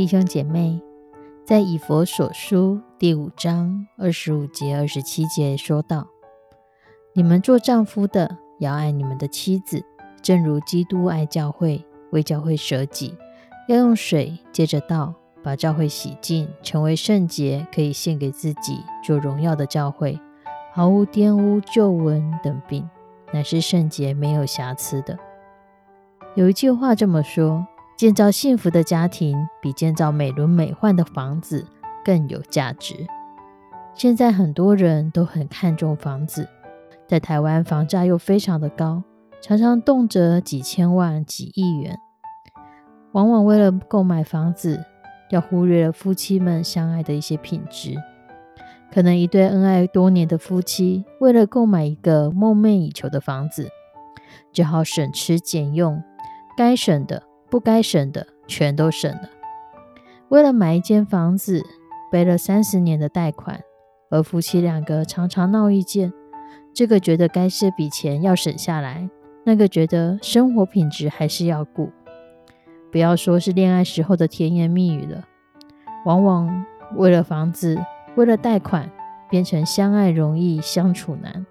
弟兄姐妹，在以佛所书第五章二十五节、二十七节说道：“你们做丈夫的要爱你们的妻子，正如基督爱教会，为教会舍己，要用水接着道，把教会洗净，成为圣洁，可以献给自己做荣耀的教会，毫无玷污、皱纹等病，乃是圣洁、没有瑕疵的。”有一句话这么说。建造幸福的家庭比建造美轮美奂的房子更有价值。现在很多人都很看重房子，在台湾房价又非常的高，常常动辄几千万、几亿元。往往为了购买房子，要忽略了夫妻们相爱的一些品质。可能一对恩爱多年的夫妻，为了购买一个梦寐以求的房子，只好省吃俭用，该省的。不该省的全都省了，为了买一间房子，背了三十年的贷款，而夫妻两个常常闹意见。这个觉得该这笔钱要省下来，那个觉得生活品质还是要顾。不要说是恋爱时候的甜言蜜语了，往往为了房子，为了贷款，变成相爱容易相处难，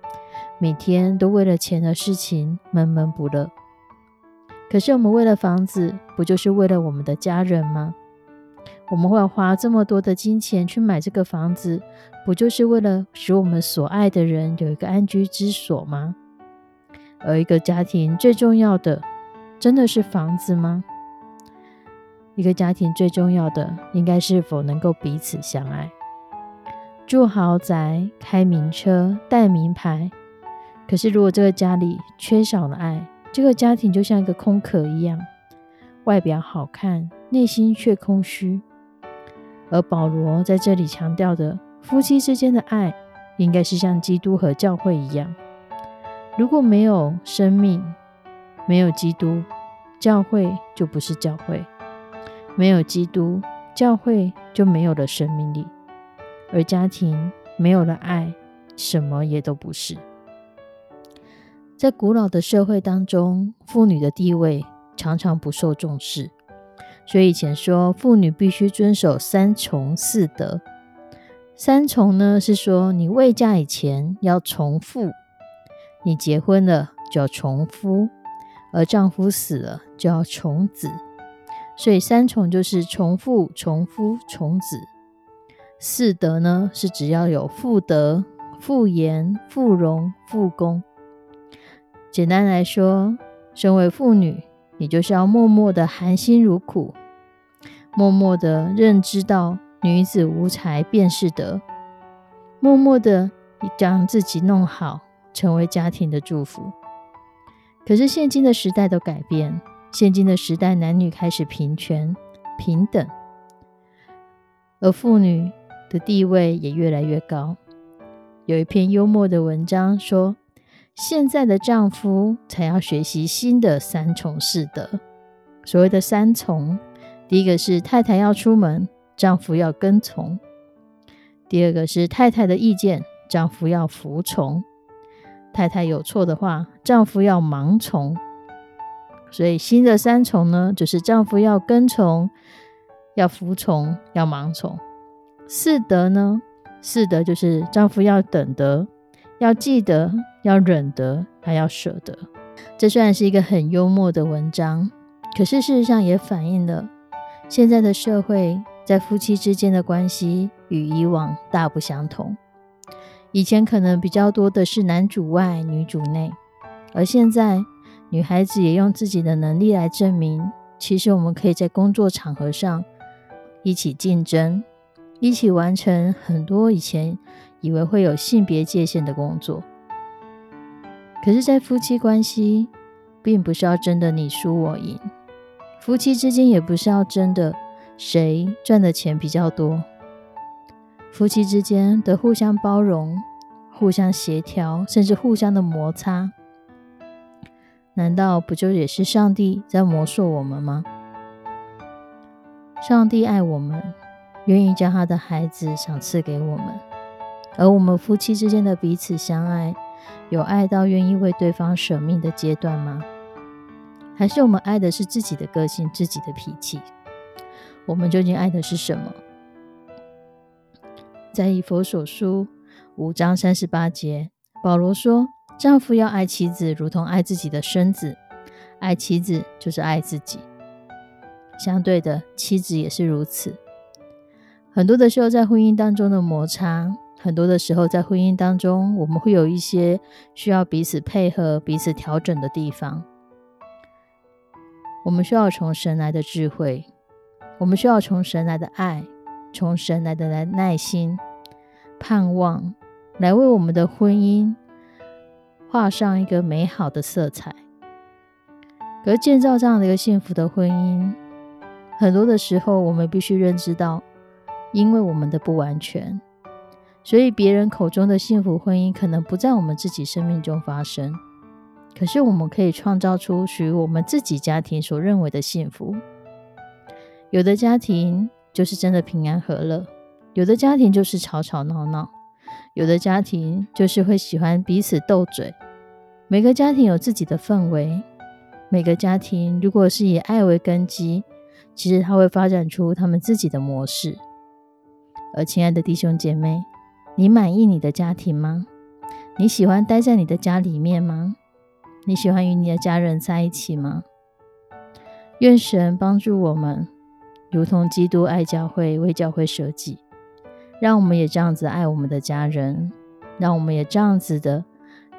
每天都为了钱的事情闷闷不乐。可是我们为了房子，不就是为了我们的家人吗？我们会花这么多的金钱去买这个房子，不就是为了使我们所爱的人有一个安居之所吗？而一个家庭最重要的，真的是房子吗？一个家庭最重要的，应该是否能够彼此相爱。住豪宅、开名车、带名牌，可是如果这个家里缺少了爱，这个家庭就像一个空壳一样，外表好看，内心却空虚。而保罗在这里强调的，夫妻之间的爱，应该是像基督和教会一样。如果没有生命，没有基督，教会就不是教会；没有基督，教会就没有了生命力。而家庭没有了爱，什么也都不是。在古老的社会当中，妇女的地位常常不受重视，所以以前说妇女必须遵守三从四德。三从呢是说你未嫁以前要从父，你结婚了就要从夫，而丈夫死了就要从子。所以三从就是从父、从夫、从子。四德呢是只要有妇德、妇言、妇容、妇功。简单来说，身为妇女，你就是要默默的含辛茹苦，默默的认知到女子无才便是德，默默的将自己弄好，成为家庭的祝福。可是现今的时代都改变，现今的时代男女开始平权平等，而妇女的地位也越来越高。有一篇幽默的文章说。现在的丈夫才要学习新的三从四德。所谓的三从，第一个是太太要出门，丈夫要跟从；第二个是太太的意见，丈夫要服从；太太有错的话，丈夫要盲从。所以新的三从呢，就是丈夫要跟从、要服从、要盲从。四德呢，四德就是丈夫要等得。要记得，要忍得，还要舍得。这虽然是一个很幽默的文章，可是事实上也反映了现在的社会在夫妻之间的关系与以往大不相同。以前可能比较多的是男主外女主内，而现在女孩子也用自己的能力来证明，其实我们可以在工作场合上一起竞争，一起完成很多以前以为会有性别界限的工作。可是，在夫妻关系，并不是要争的你输我赢，夫妻之间也不是要争的谁赚的钱比较多。夫妻之间的互相包容、互相协调，甚至互相的摩擦，难道不就也是上帝在磨塑我们吗？上帝爱我们，愿意将他的孩子赏赐给我们，而我们夫妻之间的彼此相爱，有爱到愿意为对方舍命的阶段吗？还是我们爱的是自己的个性、自己的脾气？我们究竟爱的是什么？在以佛所书五章三十八节，保罗说：“丈夫要爱妻子，如同爱自己的身子；爱妻子就是爱自己。相对的，妻子也是如此。很多的时候，在婚姻当中的摩擦，很多的时候在婚姻当中，我们会有一些需要彼此配合、彼此调整的地方。我们需要从神来的智慧，我们需要从神来的爱。”从神来的来耐心、盼望，来为我们的婚姻画上一个美好的色彩。可建造这样的一个幸福的婚姻，很多的时候，我们必须认知到，因为我们的不完全，所以别人口中的幸福婚姻可能不在我们自己生命中发生。可是，我们可以创造出属于我们自己家庭所认为的幸福。有的家庭。就是真的平安和乐，有的家庭就是吵吵闹闹，有的家庭就是会喜欢彼此斗嘴。每个家庭有自己的氛围，每个家庭如果是以爱为根基，其实它会发展出他们自己的模式。而亲爱的弟兄姐妹，你满意你的家庭吗？你喜欢待在你的家里面吗？你喜欢与你的家人在一起吗？愿神帮助我们。如同基督爱教会，为教会舍己，让我们也这样子爱我们的家人，让我们也这样子的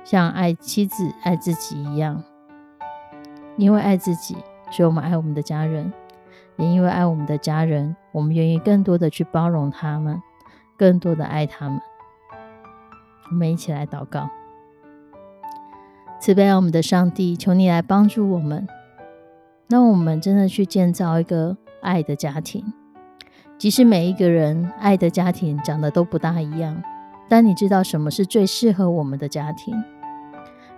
像爱妻子、爱自己一样。因为爱自己，所以我们爱我们的家人；也因为爱我们的家人，我们愿意更多的去包容他们，更多的爱他们。我们一起来祷告：慈悲我们的上帝，求你来帮助我们，让我们真的去建造一个。爱的家庭，即使每一个人爱的家庭长得都不大一样，但你知道什么是最适合我们的家庭？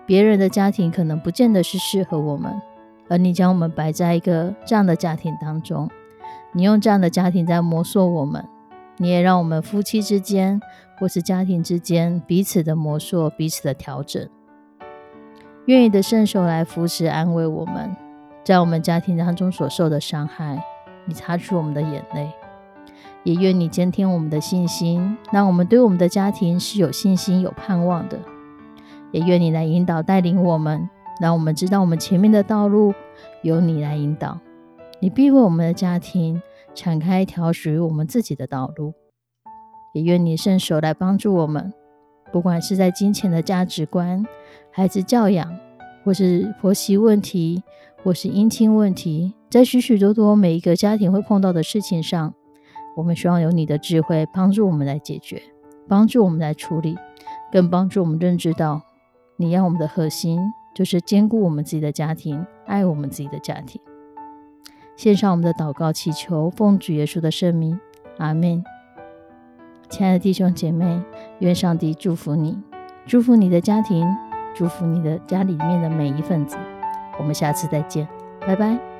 别人的家庭可能不见得是适合我们，而你将我们摆在一个这样的家庭当中，你用这样的家庭在磨塑我们，你也让我们夫妻之间或是家庭之间彼此的磨塑、彼此的调整。愿意的圣手来扶持安慰我们，在我们家庭当中所受的伤害。你擦去我们的眼泪，也愿你增添我们的信心，让我们对我们的家庭是有信心、有盼望的。也愿你来引导、带领我们，让我们知道我们前面的道路由你来引导。你必为我们的家庭敞开一条属于我们自己的道路。也愿你伸手来帮助我们，不管是在金钱的价值观、孩子教养，或是婆媳问题。或是姻亲问题，在许许多多每一个家庭会碰到的事情上，我们希望有你的智慧帮助我们来解决，帮助我们来处理，更帮助我们认知到，你要我们的核心就是兼顾我们自己的家庭，爱我们自己的家庭。献上我们的祷告，祈求奉主耶稣的圣名，阿门。亲爱的弟兄姐妹，愿上帝祝福你，祝福你的家庭，祝福你的家里面的每一份子。我们下次再见，拜拜。